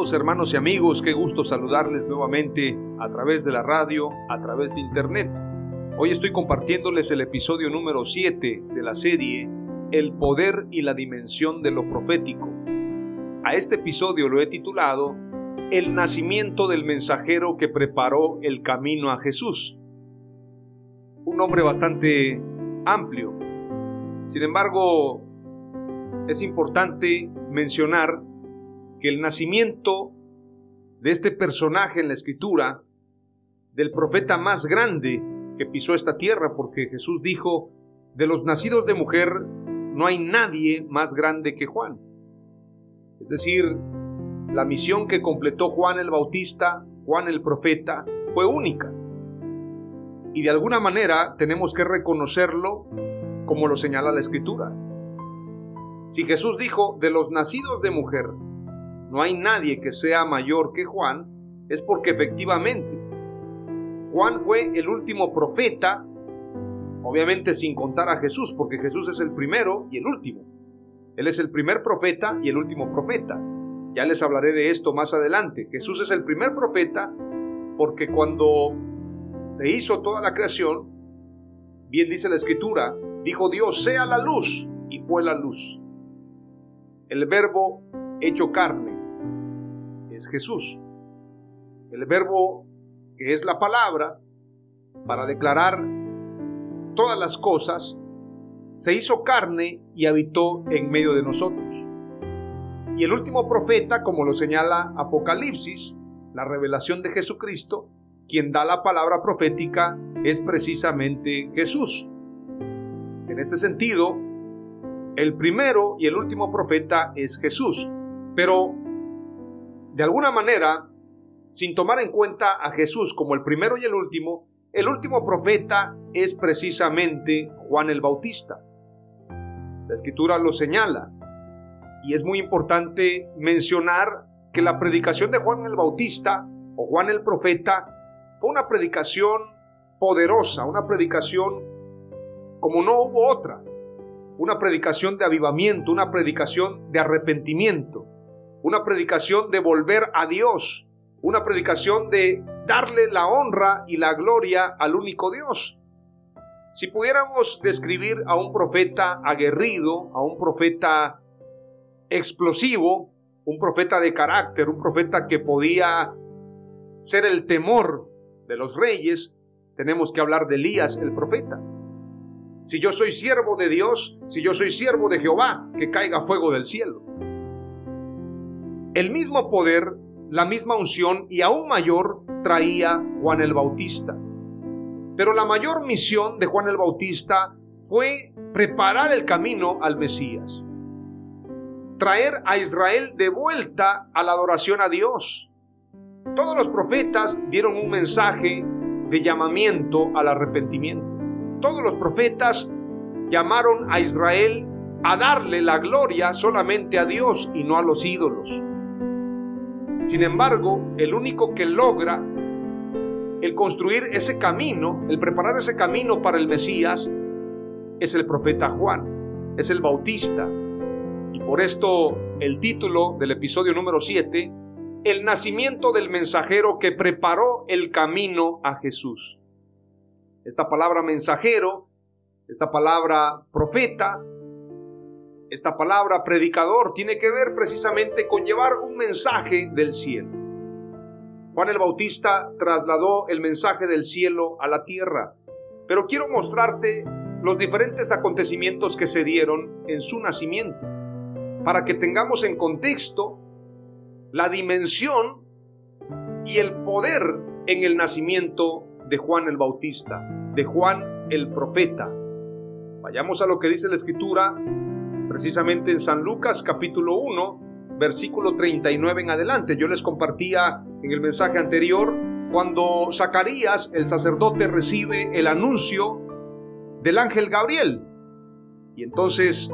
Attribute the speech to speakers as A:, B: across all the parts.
A: Hermanos y amigos, qué gusto saludarles nuevamente a través de la radio, a través de internet. Hoy estoy compartiéndoles el episodio número 7 de la serie El poder y la dimensión de lo profético. A este episodio lo he titulado El nacimiento del mensajero que preparó el camino a Jesús. Un nombre bastante amplio. Sin embargo, es importante mencionar que el nacimiento de este personaje en la escritura, del profeta más grande que pisó esta tierra, porque Jesús dijo, de los nacidos de mujer no hay nadie más grande que Juan. Es decir, la misión que completó Juan el Bautista, Juan el profeta, fue única. Y de alguna manera tenemos que reconocerlo como lo señala la escritura. Si Jesús dijo, de los nacidos de mujer, no hay nadie que sea mayor que Juan, es porque efectivamente Juan fue el último profeta, obviamente sin contar a Jesús, porque Jesús es el primero y el último. Él es el primer profeta y el último profeta. Ya les hablaré de esto más adelante. Jesús es el primer profeta porque cuando se hizo toda la creación, bien dice la escritura, dijo Dios, sea la luz, y fue la luz. El verbo hecho carne Jesús. El verbo que es la palabra para declarar todas las cosas, se hizo carne y habitó en medio de nosotros. Y el último profeta, como lo señala Apocalipsis, la revelación de Jesucristo, quien da la palabra profética es precisamente Jesús. En este sentido, el primero y el último profeta es Jesús. Pero de alguna manera, sin tomar en cuenta a Jesús como el primero y el último, el último profeta es precisamente Juan el Bautista. La escritura lo señala. Y es muy importante mencionar que la predicación de Juan el Bautista o Juan el Profeta fue una predicación poderosa, una predicación como no hubo otra, una predicación de avivamiento, una predicación de arrepentimiento, una predicación de volver a Dios, una predicación de darle la honra y la gloria al único Dios. Si pudiéramos describir a un profeta aguerrido, a un profeta explosivo, un profeta de carácter, un profeta que podía ser el temor de los reyes, tenemos que hablar de Elías el profeta. Si yo soy siervo de Dios, si yo soy siervo de Jehová, que caiga fuego del cielo el mismo poder, la misma unción y aún mayor traía Juan el Bautista. Pero la mayor misión de Juan el Bautista fue preparar el camino al Mesías. Traer a Israel de vuelta a la adoración a Dios. Todos los profetas dieron un mensaje de llamamiento al arrepentimiento. Todos los profetas llamaron a Israel a darle la gloria solamente a Dios y no a los ídolos. Sin embargo, el único que logra el construir ese camino, el preparar ese camino para el Mesías, es el profeta Juan, es el Bautista. Y por esto el título del episodio número 7, el nacimiento del mensajero que preparó el camino a Jesús. Esta palabra mensajero, esta palabra profeta, esta palabra predicador tiene que ver precisamente con llevar un mensaje del cielo. Juan el Bautista trasladó el mensaje del cielo a la tierra, pero quiero mostrarte los diferentes acontecimientos que se dieron en su nacimiento, para que tengamos en contexto la dimensión y el poder en el nacimiento de Juan el Bautista, de Juan el profeta. Vayamos a lo que dice la escritura precisamente en San Lucas capítulo 1, versículo 39 en adelante. Yo les compartía en el mensaje anterior cuando Zacarías, el sacerdote, recibe el anuncio del ángel Gabriel. Y entonces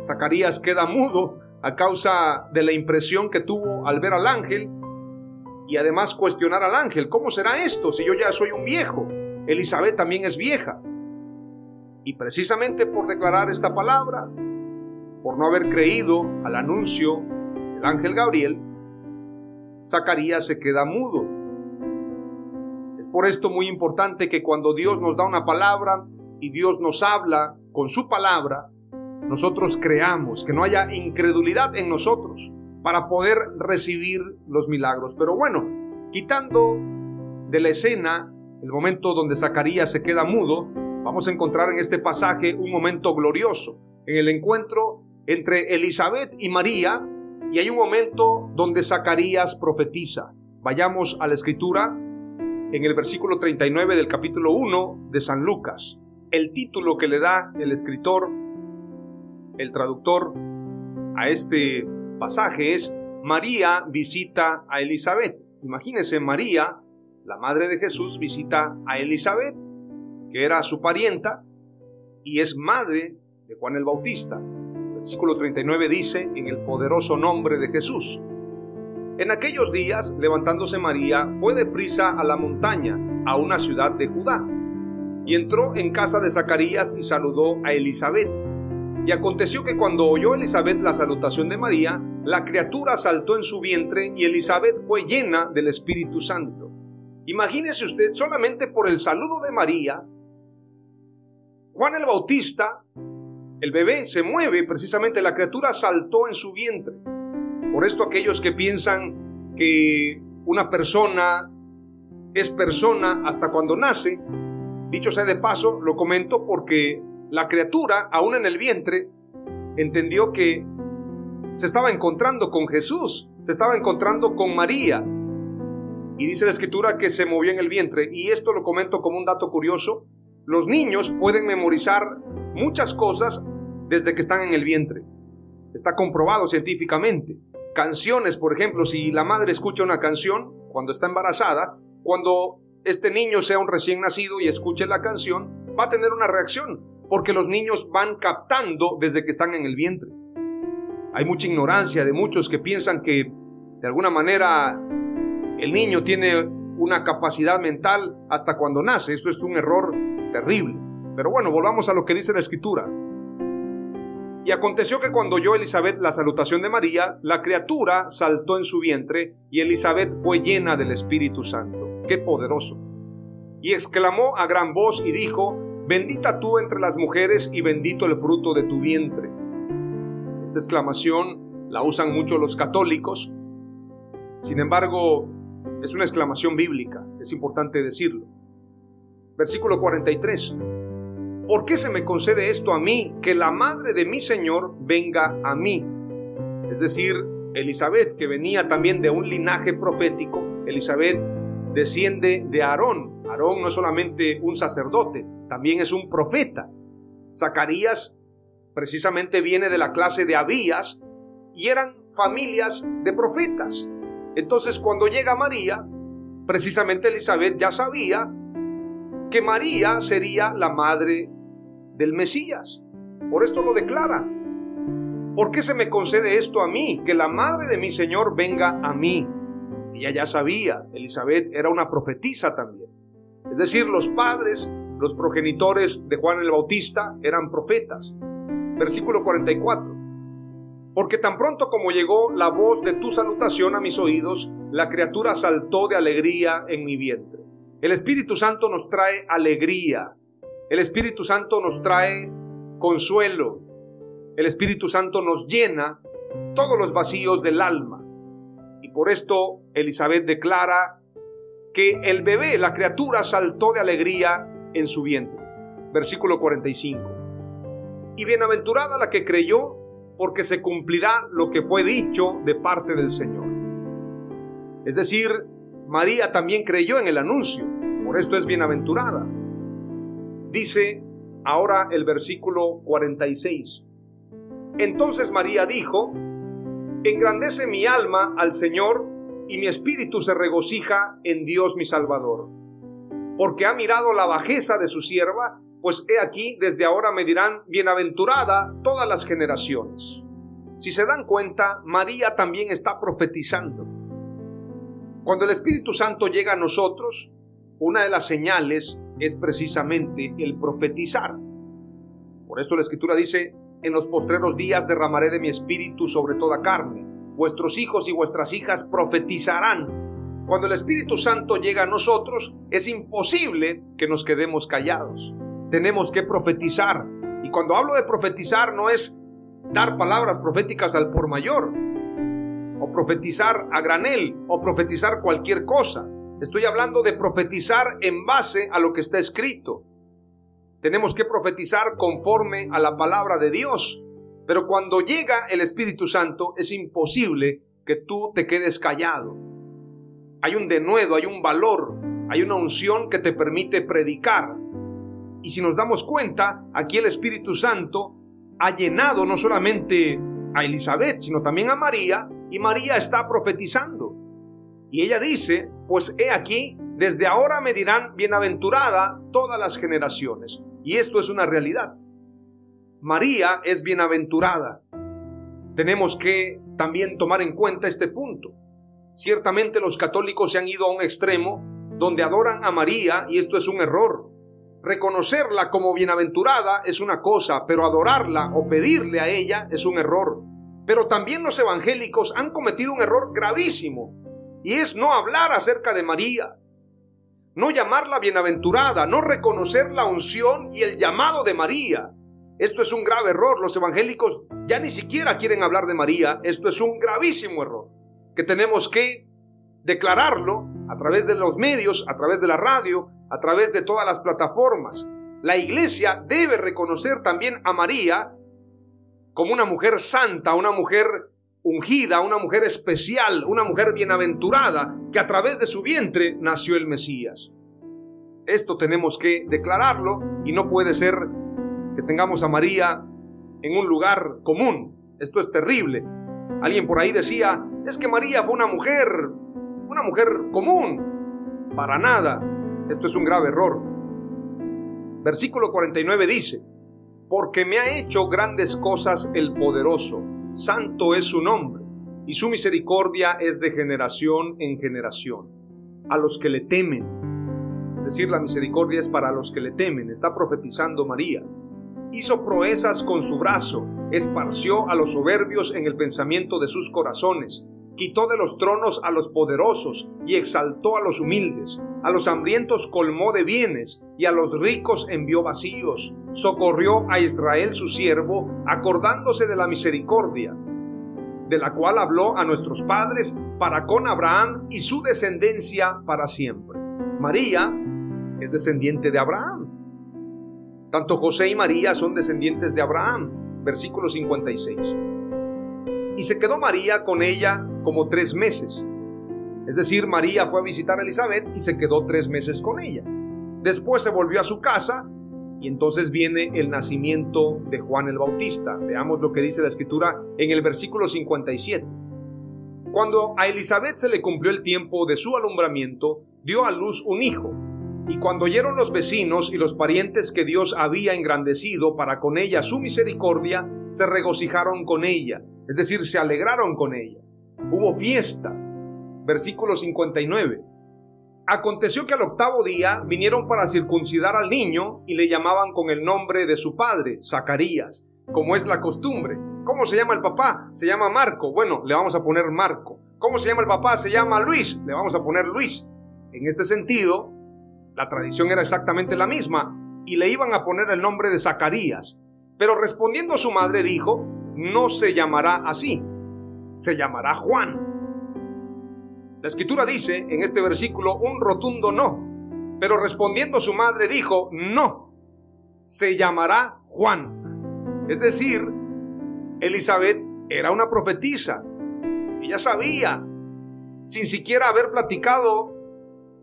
A: Zacarías queda mudo a causa de la impresión que tuvo al ver al ángel y además cuestionar al ángel, ¿cómo será esto si yo ya soy un viejo? Elizabeth también es vieja. Y precisamente por declarar esta palabra, por no haber creído al anuncio del ángel Gabriel, Zacarías se queda mudo. Es por esto muy importante que cuando Dios nos da una palabra y Dios nos habla con su palabra, nosotros creamos, que no haya incredulidad en nosotros para poder recibir los milagros. Pero bueno, quitando de la escena el momento donde Zacarías se queda mudo, vamos a encontrar en este pasaje un momento glorioso, en el encuentro entre Elizabeth y María, y hay un momento donde Zacarías profetiza. Vayamos a la escritura en el versículo 39 del capítulo 1 de San Lucas. El título que le da el escritor el traductor a este pasaje es María visita a Elizabeth. Imagínense, María, la madre de Jesús, visita a Elizabeth, que era su parienta y es madre de Juan el Bautista. Versículo 39 dice, en el poderoso nombre de Jesús. En aquellos días, levantándose María, fue deprisa a la montaña, a una ciudad de Judá, y entró en casa de Zacarías y saludó a Elizabeth. Y aconteció que cuando oyó Elizabeth la salutación de María, la criatura saltó en su vientre y Elizabeth fue llena del Espíritu Santo. Imagínese usted, solamente por el saludo de María, Juan el Bautista, el bebé se mueve, precisamente la criatura saltó en su vientre. Por esto aquellos que piensan que una persona es persona hasta cuando nace, dicho sea de paso, lo comento porque la criatura, aún en el vientre, entendió que se estaba encontrando con Jesús, se estaba encontrando con María. Y dice la escritura que se movió en el vientre. Y esto lo comento como un dato curioso. Los niños pueden memorizar muchas cosas desde que están en el vientre. Está comprobado científicamente. Canciones, por ejemplo, si la madre escucha una canción cuando está embarazada, cuando este niño sea un recién nacido y escuche la canción, va a tener una reacción porque los niños van captando desde que están en el vientre. Hay mucha ignorancia de muchos que piensan que de alguna manera el niño tiene una capacidad mental hasta cuando nace. Esto es un error terrible. Pero bueno, volvamos a lo que dice la escritura. Y aconteció que cuando oyó Elizabeth la salutación de María, la criatura saltó en su vientre y Elizabeth fue llena del Espíritu Santo. ¡Qué poderoso! Y exclamó a gran voz y dijo, Bendita tú entre las mujeres y bendito el fruto de tu vientre. Esta exclamación la usan mucho los católicos. Sin embargo, es una exclamación bíblica, es importante decirlo. Versículo 43. ¿Por qué se me concede esto a mí, que la madre de mi Señor venga a mí? Es decir, Elizabeth, que venía también de un linaje profético, Elizabeth desciende de Aarón. Aarón no es solamente un sacerdote, también es un profeta. Zacarías precisamente viene de la clase de Abías y eran familias de profetas. Entonces cuando llega María, precisamente Elizabeth ya sabía que María sería la madre del Mesías. Por esto lo declara. ¿Por qué se me concede esto a mí? Que la madre de mi Señor venga a mí. Ella ya sabía, Elizabeth era una profetisa también. Es decir, los padres los progenitores de Juan el Bautista eran profetas. Versículo 44. Porque tan pronto como llegó la voz de tu salutación a mis oídos, la criatura saltó de alegría en mi vientre. El Espíritu Santo nos trae alegría. El Espíritu Santo nos trae consuelo. El Espíritu Santo nos llena todos los vacíos del alma. Y por esto Elizabeth declara que el bebé, la criatura, saltó de alegría en su vientre. Versículo 45. Y bienaventurada la que creyó, porque se cumplirá lo que fue dicho de parte del Señor. Es decir, María también creyó en el anuncio, por esto es bienaventurada. Dice ahora el versículo 46. Entonces María dijo, Engrandece mi alma al Señor y mi espíritu se regocija en Dios mi Salvador, porque ha mirado la bajeza de su sierva, pues he aquí desde ahora me dirán bienaventurada todas las generaciones. Si se dan cuenta, María también está profetizando. Cuando el Espíritu Santo llega a nosotros, una de las señales es precisamente el profetizar. Por esto la Escritura dice, en los postreros días derramaré de mi espíritu sobre toda carne. Vuestros hijos y vuestras hijas profetizarán. Cuando el Espíritu Santo llega a nosotros, es imposible que nos quedemos callados. Tenemos que profetizar. Y cuando hablo de profetizar no es dar palabras proféticas al por mayor, o profetizar a granel o profetizar cualquier cosa. Estoy hablando de profetizar en base a lo que está escrito. Tenemos que profetizar conforme a la palabra de Dios. Pero cuando llega el Espíritu Santo es imposible que tú te quedes callado. Hay un denuedo, hay un valor, hay una unción que te permite predicar. Y si nos damos cuenta, aquí el Espíritu Santo ha llenado no solamente a Elizabeth, sino también a María, y María está profetizando. Y ella dice, pues he aquí, desde ahora me dirán bienaventurada todas las generaciones. Y esto es una realidad. María es bienaventurada. Tenemos que también tomar en cuenta este punto. Ciertamente los católicos se han ido a un extremo donde adoran a María y esto es un error. Reconocerla como bienaventurada es una cosa, pero adorarla o pedirle a ella es un error. Pero también los evangélicos han cometido un error gravísimo, y es no hablar acerca de María, no llamarla bienaventurada, no reconocer la unción y el llamado de María. Esto es un grave error. Los evangélicos ya ni siquiera quieren hablar de María. Esto es un gravísimo error que tenemos que declararlo a través de los medios, a través de la radio, a través de todas las plataformas. La iglesia debe reconocer también a María como una mujer santa, una mujer ungida, una mujer especial, una mujer bienaventurada, que a través de su vientre nació el Mesías. Esto tenemos que declararlo y no puede ser que tengamos a María en un lugar común. Esto es terrible. Alguien por ahí decía, es que María fue una mujer, una mujer común. Para nada. Esto es un grave error. Versículo 49 dice, porque me ha hecho grandes cosas el poderoso, santo es su nombre, y su misericordia es de generación en generación. A los que le temen, es decir, la misericordia es para los que le temen, está profetizando María. Hizo proezas con su brazo, esparció a los soberbios en el pensamiento de sus corazones, quitó de los tronos a los poderosos y exaltó a los humildes, a los hambrientos colmó de bienes y a los ricos envió vacíos socorrió a Israel su siervo, acordándose de la misericordia, de la cual habló a nuestros padres para con Abraham y su descendencia para siempre. María es descendiente de Abraham. Tanto José y María son descendientes de Abraham. Versículo 56. Y se quedó María con ella como tres meses. Es decir, María fue a visitar a Elizabeth y se quedó tres meses con ella. Después se volvió a su casa y entonces viene el nacimiento de Juan el Bautista. Veamos lo que dice la escritura en el versículo 57. Cuando a Elizabeth se le cumplió el tiempo de su alumbramiento, dio a luz un hijo. Y cuando oyeron los vecinos y los parientes que Dios había engrandecido para con ella su misericordia, se regocijaron con ella, es decir, se alegraron con ella. Hubo fiesta. Versículo 59. Aconteció que al octavo día vinieron para circuncidar al niño y le llamaban con el nombre de su padre, Zacarías, como es la costumbre. ¿Cómo se llama el papá? Se llama Marco. Bueno, le vamos a poner Marco. ¿Cómo se llama el papá? Se llama Luis. Le vamos a poner Luis. En este sentido, la tradición era exactamente la misma y le iban a poner el nombre de Zacarías. Pero respondiendo su madre dijo, no se llamará así, se llamará Juan. La escritura dice en este versículo un rotundo no, pero respondiendo su madre dijo, no, se llamará Juan. Es decir, Elizabeth era una profetisa. Ella sabía, sin siquiera haber platicado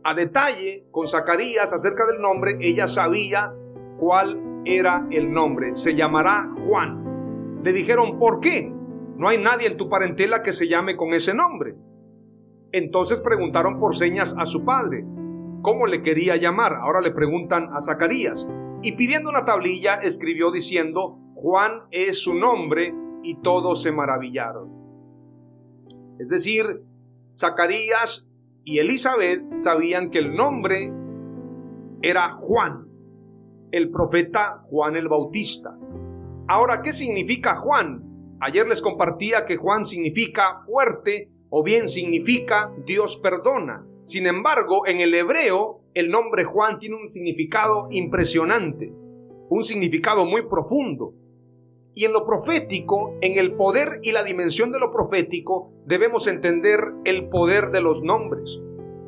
A: a detalle con Zacarías acerca del nombre, ella sabía cuál era el nombre. Se llamará Juan. Le dijeron, ¿por qué? No hay nadie en tu parentela que se llame con ese nombre. Entonces preguntaron por señas a su padre, ¿cómo le quería llamar? Ahora le preguntan a Zacarías. Y pidiendo una tablilla escribió diciendo, Juan es su nombre, y todos se maravillaron. Es decir, Zacarías y Elizabeth sabían que el nombre era Juan, el profeta Juan el Bautista. Ahora, ¿qué significa Juan? Ayer les compartía que Juan significa fuerte o bien significa Dios perdona. Sin embargo, en el hebreo, el nombre Juan tiene un significado impresionante, un significado muy profundo. Y en lo profético, en el poder y la dimensión de lo profético, debemos entender el poder de los nombres.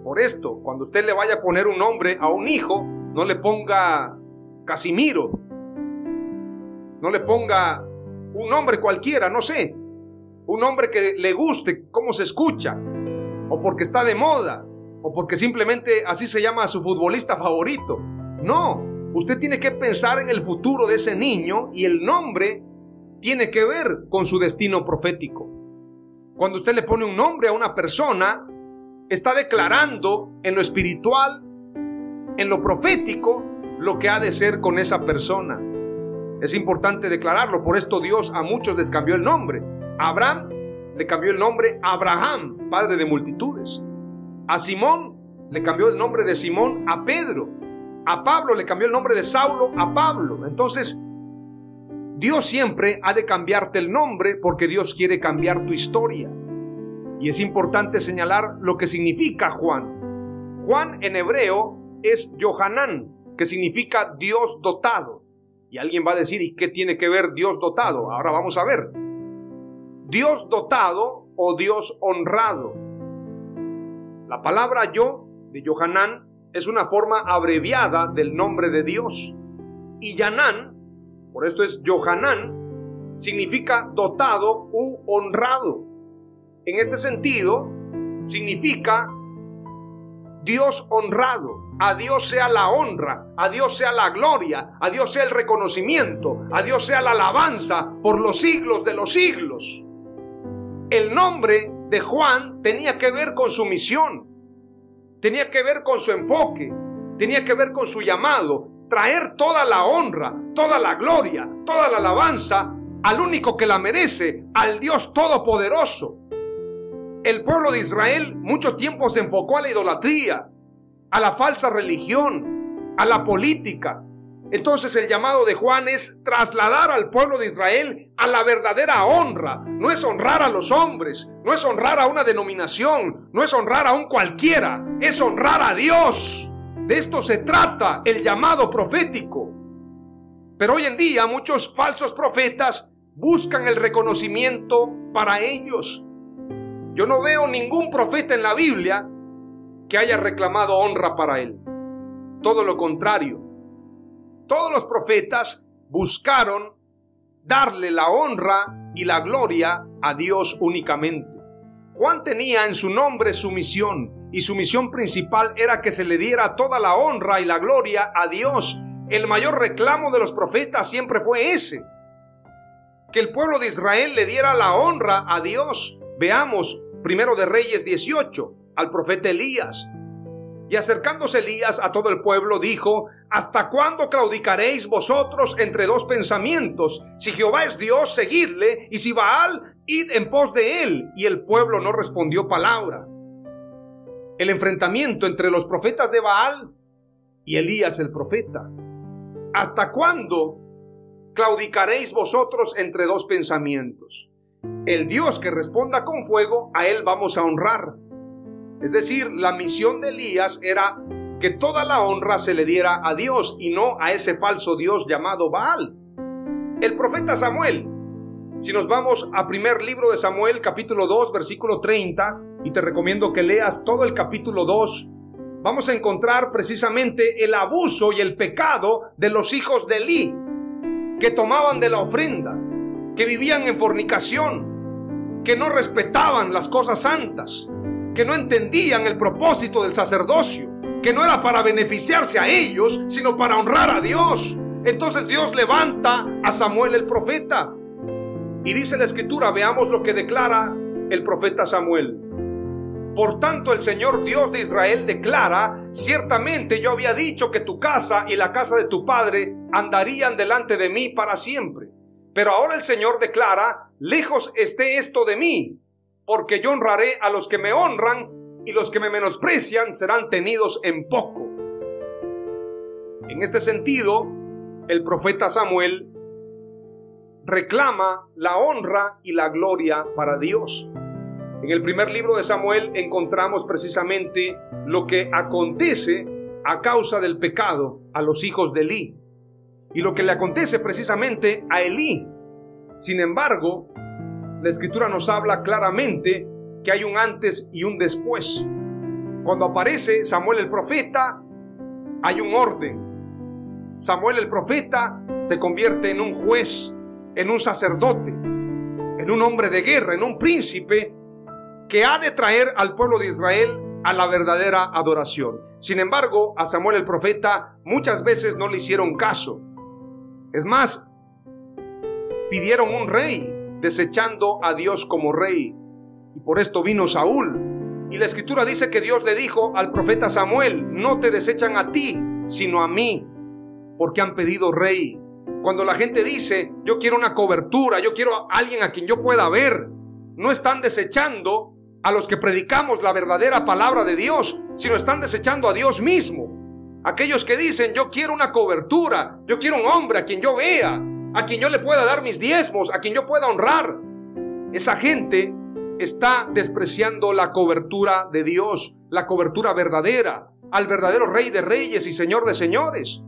A: Por esto, cuando usted le vaya a poner un nombre a un hijo, no le ponga Casimiro, no le ponga un nombre cualquiera, no sé, un nombre que le guste cómo se escucha, o porque está de moda, o porque simplemente así se llama a su futbolista favorito. No, usted tiene que pensar en el futuro de ese niño y el nombre tiene que ver con su destino profético. Cuando usted le pone un nombre a una persona, está declarando en lo espiritual, en lo profético, lo que ha de ser con esa persona. Es importante declararlo, por esto Dios a muchos les cambió el nombre. Abraham le cambió el nombre Abraham, padre de multitudes. A Simón le cambió el nombre de Simón a Pedro. A Pablo le cambió el nombre de Saulo a Pablo. Entonces, Dios siempre ha de cambiarte el nombre porque Dios quiere cambiar tu historia. Y es importante señalar lo que significa Juan. Juan en hebreo es Johanán, que significa Dios dotado. Y alguien va a decir, ¿y qué tiene que ver Dios dotado? Ahora vamos a ver. Dios dotado o Dios honrado. La palabra yo de Johanán es una forma abreviada del nombre de Dios. Y Yanán, por esto es Johanán, significa dotado u honrado. En este sentido, significa Dios honrado. A Dios sea la honra, a Dios sea la gloria, a Dios sea el reconocimiento, a Dios sea la alabanza por los siglos de los siglos. El nombre de Juan tenía que ver con su misión, tenía que ver con su enfoque, tenía que ver con su llamado, traer toda la honra, toda la gloria, toda la alabanza al único que la merece, al Dios Todopoderoso. El pueblo de Israel mucho tiempo se enfocó a la idolatría, a la falsa religión, a la política. Entonces el llamado de Juan es trasladar al pueblo de Israel a la verdadera honra. No es honrar a los hombres, no es honrar a una denominación, no es honrar a un cualquiera, es honrar a Dios. De esto se trata el llamado profético. Pero hoy en día muchos falsos profetas buscan el reconocimiento para ellos. Yo no veo ningún profeta en la Biblia que haya reclamado honra para él. Todo lo contrario. Todos los profetas buscaron darle la honra y la gloria a Dios únicamente. Juan tenía en su nombre su misión y su misión principal era que se le diera toda la honra y la gloria a Dios. El mayor reclamo de los profetas siempre fue ese, que el pueblo de Israel le diera la honra a Dios. Veamos primero de Reyes 18 al profeta Elías. Y acercándose Elías a todo el pueblo, dijo, ¿Hasta cuándo claudicaréis vosotros entre dos pensamientos? Si Jehová es Dios, seguidle, y si Baal, id en pos de él. Y el pueblo no respondió palabra. El enfrentamiento entre los profetas de Baal y Elías el profeta. ¿Hasta cuándo claudicaréis vosotros entre dos pensamientos? el Dios que responda con fuego, a él vamos a honrar. Es decir, la misión de Elías era que toda la honra se le diera a Dios y no a ese falso Dios llamado Baal. El profeta Samuel, si nos vamos a primer libro de Samuel capítulo 2 versículo 30, y te recomiendo que leas todo el capítulo 2, vamos a encontrar precisamente el abuso y el pecado de los hijos de Elí, que tomaban de la ofrenda, que vivían en fornicación, que no respetaban las cosas santas, que no entendían el propósito del sacerdocio, que no era para beneficiarse a ellos, sino para honrar a Dios. Entonces Dios levanta a Samuel el profeta. Y dice la escritura, veamos lo que declara el profeta Samuel. Por tanto, el Señor Dios de Israel declara, ciertamente yo había dicho que tu casa y la casa de tu padre andarían delante de mí para siempre. Pero ahora el Señor declara, lejos esté esto de mí, porque yo honraré a los que me honran y los que me menosprecian serán tenidos en poco. En este sentido, el profeta Samuel reclama la honra y la gloria para Dios. En el primer libro de Samuel encontramos precisamente lo que acontece a causa del pecado a los hijos de Elí y lo que le acontece precisamente a Elí. Sin embargo, la escritura nos habla claramente que hay un antes y un después. Cuando aparece Samuel el profeta, hay un orden. Samuel el profeta se convierte en un juez, en un sacerdote, en un hombre de guerra, en un príncipe que ha de traer al pueblo de Israel a la verdadera adoración. Sin embargo, a Samuel el profeta muchas veces no le hicieron caso. Es más, pidieron un rey, desechando a Dios como rey. Y por esto vino Saúl. Y la escritura dice que Dios le dijo al profeta Samuel, no te desechan a ti, sino a mí, porque han pedido rey. Cuando la gente dice, yo quiero una cobertura, yo quiero a alguien a quien yo pueda ver, no están desechando a los que predicamos la verdadera palabra de Dios, sino están desechando a Dios mismo. Aquellos que dicen, yo quiero una cobertura, yo quiero un hombre a quien yo vea, a quien yo le pueda dar mis diezmos, a quien yo pueda honrar. Esa gente está despreciando la cobertura de Dios, la cobertura verdadera, al verdadero Rey de Reyes y Señor de Señores.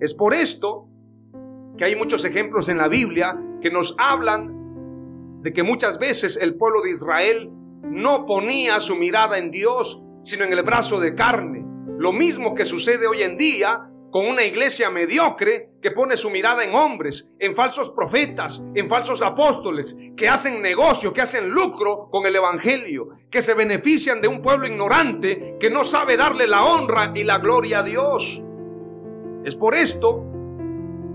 A: Es por esto que hay muchos ejemplos en la Biblia que nos hablan de que muchas veces el pueblo de Israel no ponía su mirada en Dios, sino en el brazo de carne. Lo mismo que sucede hoy en día con una iglesia mediocre que pone su mirada en hombres, en falsos profetas, en falsos apóstoles, que hacen negocio, que hacen lucro con el Evangelio, que se benefician de un pueblo ignorante que no sabe darle la honra y la gloria a Dios. Es por esto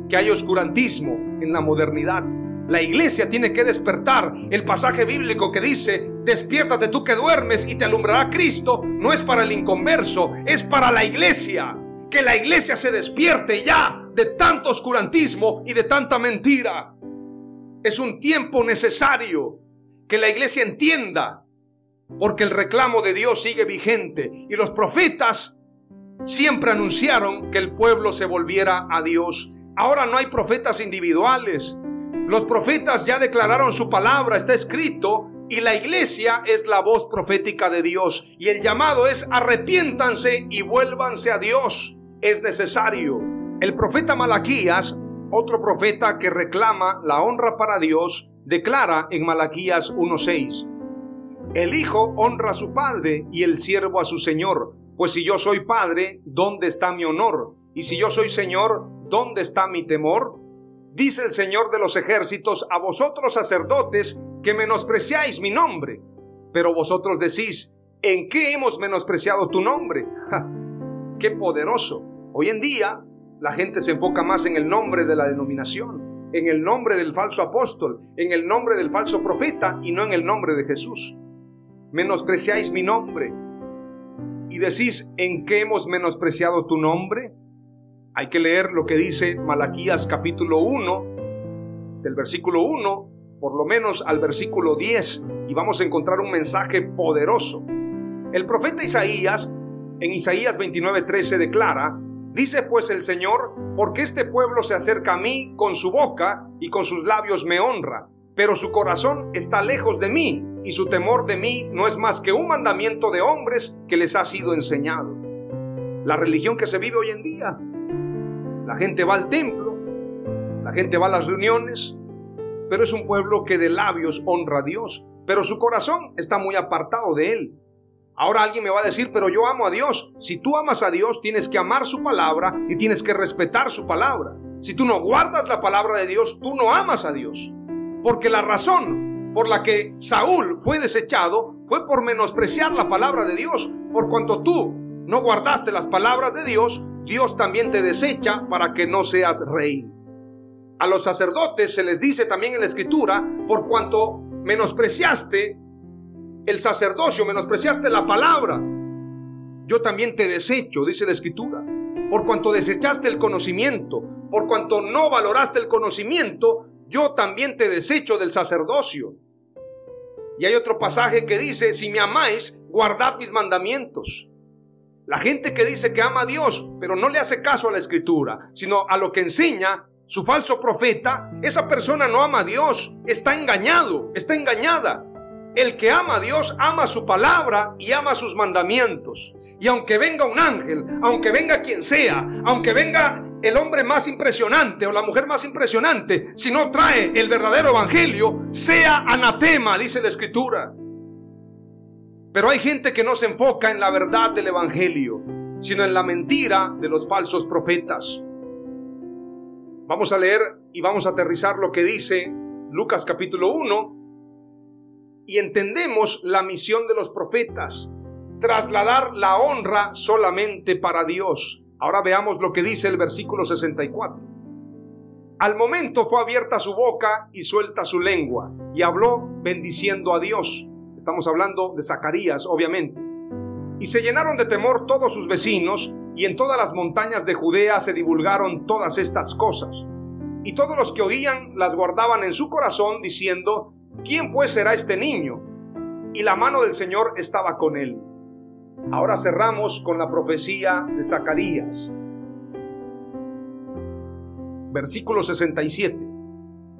A: que hay oscurantismo en la modernidad. La iglesia tiene que despertar. El pasaje bíblico que dice, despiértate tú que duermes y te alumbrará Cristo, no es para el inconverso, es para la iglesia. Que la iglesia se despierte ya de tanto oscurantismo y de tanta mentira. Es un tiempo necesario que la iglesia entienda, porque el reclamo de Dios sigue vigente y los profetas siempre anunciaron que el pueblo se volviera a Dios. Ahora no hay profetas individuales. Los profetas ya declararon su palabra, está escrito, y la iglesia es la voz profética de Dios. Y el llamado es arrepiéntanse y vuélvanse a Dios. Es necesario. El profeta Malaquías, otro profeta que reclama la honra para Dios, declara en Malaquías 1.6. El hijo honra a su padre y el siervo a su señor. Pues si yo soy padre, ¿dónde está mi honor? Y si yo soy señor, ¿dónde está mi temor? Dice el Señor de los ejércitos a vosotros sacerdotes que menospreciáis mi nombre. Pero vosotros decís, ¿en qué hemos menospreciado tu nombre? ¡Qué poderoso! Hoy en día la gente se enfoca más en el nombre de la denominación, en el nombre del falso apóstol, en el nombre del falso profeta y no en el nombre de Jesús. Menospreciáis mi nombre y decís, ¿en qué hemos menospreciado tu nombre? Hay que leer lo que dice Malaquías capítulo 1, del versículo 1, por lo menos al versículo 10, y vamos a encontrar un mensaje poderoso. El profeta Isaías, en Isaías 29:13, declara, Dice pues el Señor, porque este pueblo se acerca a mí con su boca y con sus labios me honra, pero su corazón está lejos de mí y su temor de mí no es más que un mandamiento de hombres que les ha sido enseñado. La religión que se vive hoy en día. La gente va al templo, la gente va a las reuniones, pero es un pueblo que de labios honra a Dios, pero su corazón está muy apartado de Él. Ahora alguien me va a decir, pero yo amo a Dios. Si tú amas a Dios, tienes que amar su palabra y tienes que respetar su palabra. Si tú no guardas la palabra de Dios, tú no amas a Dios. Porque la razón por la que Saúl fue desechado fue por menospreciar la palabra de Dios. Por cuanto tú no guardaste las palabras de Dios, Dios también te desecha para que no seas rey. A los sacerdotes se les dice también en la escritura, por cuanto menospreciaste el sacerdocio, menospreciaste la palabra, yo también te desecho, dice la escritura. Por cuanto desechaste el conocimiento, por cuanto no valoraste el conocimiento, yo también te desecho del sacerdocio. Y hay otro pasaje que dice, si me amáis, guardad mis mandamientos. La gente que dice que ama a Dios, pero no le hace caso a la escritura, sino a lo que enseña su falso profeta, esa persona no ama a Dios, está engañado, está engañada. El que ama a Dios ama su palabra y ama sus mandamientos. Y aunque venga un ángel, aunque venga quien sea, aunque venga el hombre más impresionante o la mujer más impresionante, si no trae el verdadero evangelio, sea anatema, dice la escritura. Pero hay gente que no se enfoca en la verdad del evangelio, sino en la mentira de los falsos profetas. Vamos a leer y vamos a aterrizar lo que dice Lucas capítulo 1 y entendemos la misión de los profetas, trasladar la honra solamente para Dios. Ahora veamos lo que dice el versículo 64. Al momento fue abierta su boca y suelta su lengua, y habló bendiciendo a Dios. Estamos hablando de Zacarías, obviamente. Y se llenaron de temor todos sus vecinos, y en todas las montañas de Judea se divulgaron todas estas cosas. Y todos los que oían las guardaban en su corazón, diciendo, ¿quién pues será este niño? Y la mano del Señor estaba con él. Ahora cerramos con la profecía de Zacarías. Versículo 67.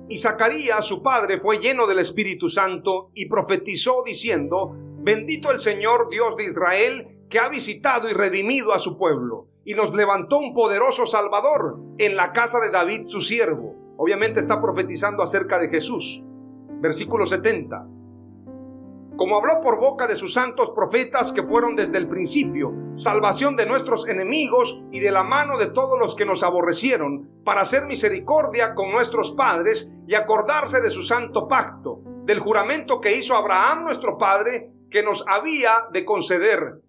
A: Y Zacarías, su padre, fue lleno del Espíritu Santo y profetizó diciendo, Bendito el Señor Dios de Israel, que ha visitado y redimido a su pueblo, y nos levantó un poderoso Salvador en la casa de David su siervo. Obviamente está profetizando acerca de Jesús versículo 70. Como habló por boca de sus santos profetas que fueron desde el principio, salvación de nuestros enemigos y de la mano de todos los que nos aborrecieron, para hacer misericordia con nuestros padres y acordarse de su santo pacto, del juramento que hizo Abraham nuestro padre, que nos había de conceder,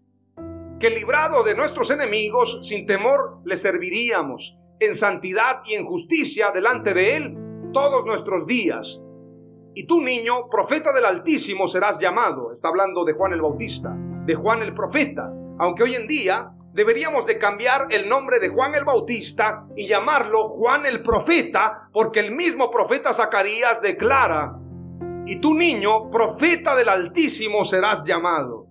A: que librado de nuestros enemigos, sin temor le serviríamos, en santidad y en justicia delante de él todos nuestros días y tú, niño, profeta del Altísimo serás llamado. Está hablando de Juan el Bautista, de Juan el profeta. Aunque hoy en día deberíamos de cambiar el nombre de Juan el Bautista y llamarlo Juan el profeta, porque el mismo profeta Zacarías declara, y tú, niño, profeta del Altísimo serás llamado.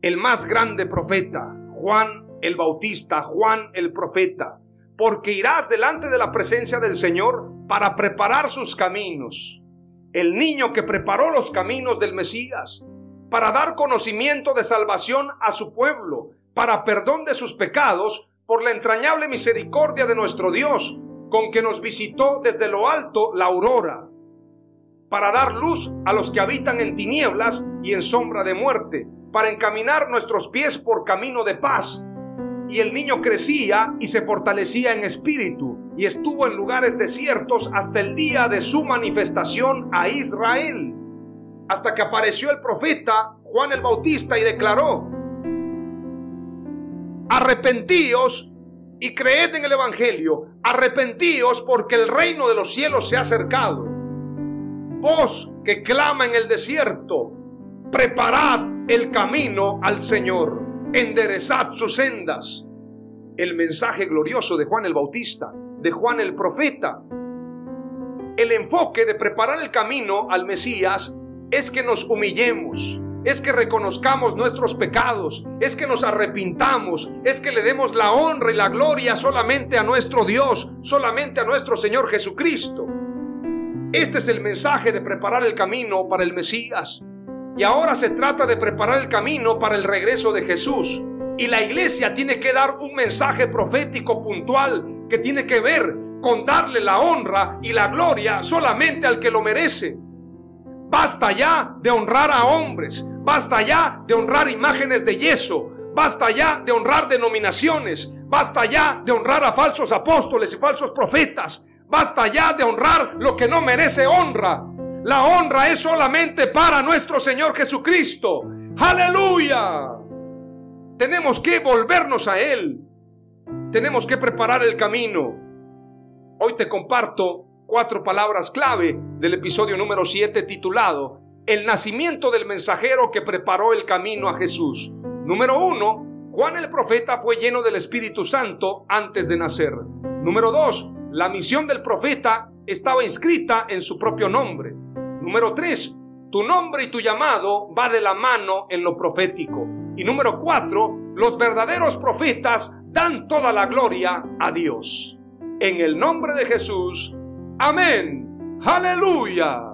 A: El más grande profeta, Juan el Bautista, Juan el profeta, porque irás delante de la presencia del Señor para preparar sus caminos el niño que preparó los caminos del Mesías, para dar conocimiento de salvación a su pueblo, para perdón de sus pecados, por la entrañable misericordia de nuestro Dios, con que nos visitó desde lo alto la aurora, para dar luz a los que habitan en tinieblas y en sombra de muerte, para encaminar nuestros pies por camino de paz. Y el niño crecía y se fortalecía en espíritu y estuvo en lugares desiertos hasta el día de su manifestación a Israel, hasta que apareció el profeta Juan el Bautista y declaró, arrepentíos y creed en el Evangelio, arrepentíos porque el reino de los cielos se ha acercado. Vos que clama en el desierto, preparad el camino al Señor, enderezad sus sendas. El mensaje glorioso de Juan el Bautista de Juan el profeta. El enfoque de preparar el camino al Mesías es que nos humillemos, es que reconozcamos nuestros pecados, es que nos arrepintamos, es que le demos la honra y la gloria solamente a nuestro Dios, solamente a nuestro Señor Jesucristo. Este es el mensaje de preparar el camino para el Mesías. Y ahora se trata de preparar el camino para el regreso de Jesús. Y la iglesia tiene que dar un mensaje profético puntual que tiene que ver con darle la honra y la gloria solamente al que lo merece. Basta ya de honrar a hombres, basta ya de honrar imágenes de yeso, basta ya de honrar denominaciones, basta ya de honrar a falsos apóstoles y falsos profetas, basta ya de honrar lo que no merece honra. La honra es solamente para nuestro Señor Jesucristo. Aleluya. Tenemos que volvernos a Él. Tenemos que preparar el camino. Hoy te comparto cuatro palabras clave del episodio número 7 titulado El nacimiento del mensajero que preparó el camino a Jesús. Número uno, Juan el profeta fue lleno del Espíritu Santo antes de nacer. Número dos, la misión del profeta estaba inscrita en su propio nombre. Número tres, tu nombre y tu llamado va de la mano en lo profético. Y número cuatro, los verdaderos profetas dan toda la gloria a Dios. En el nombre de Jesús, amén. Aleluya.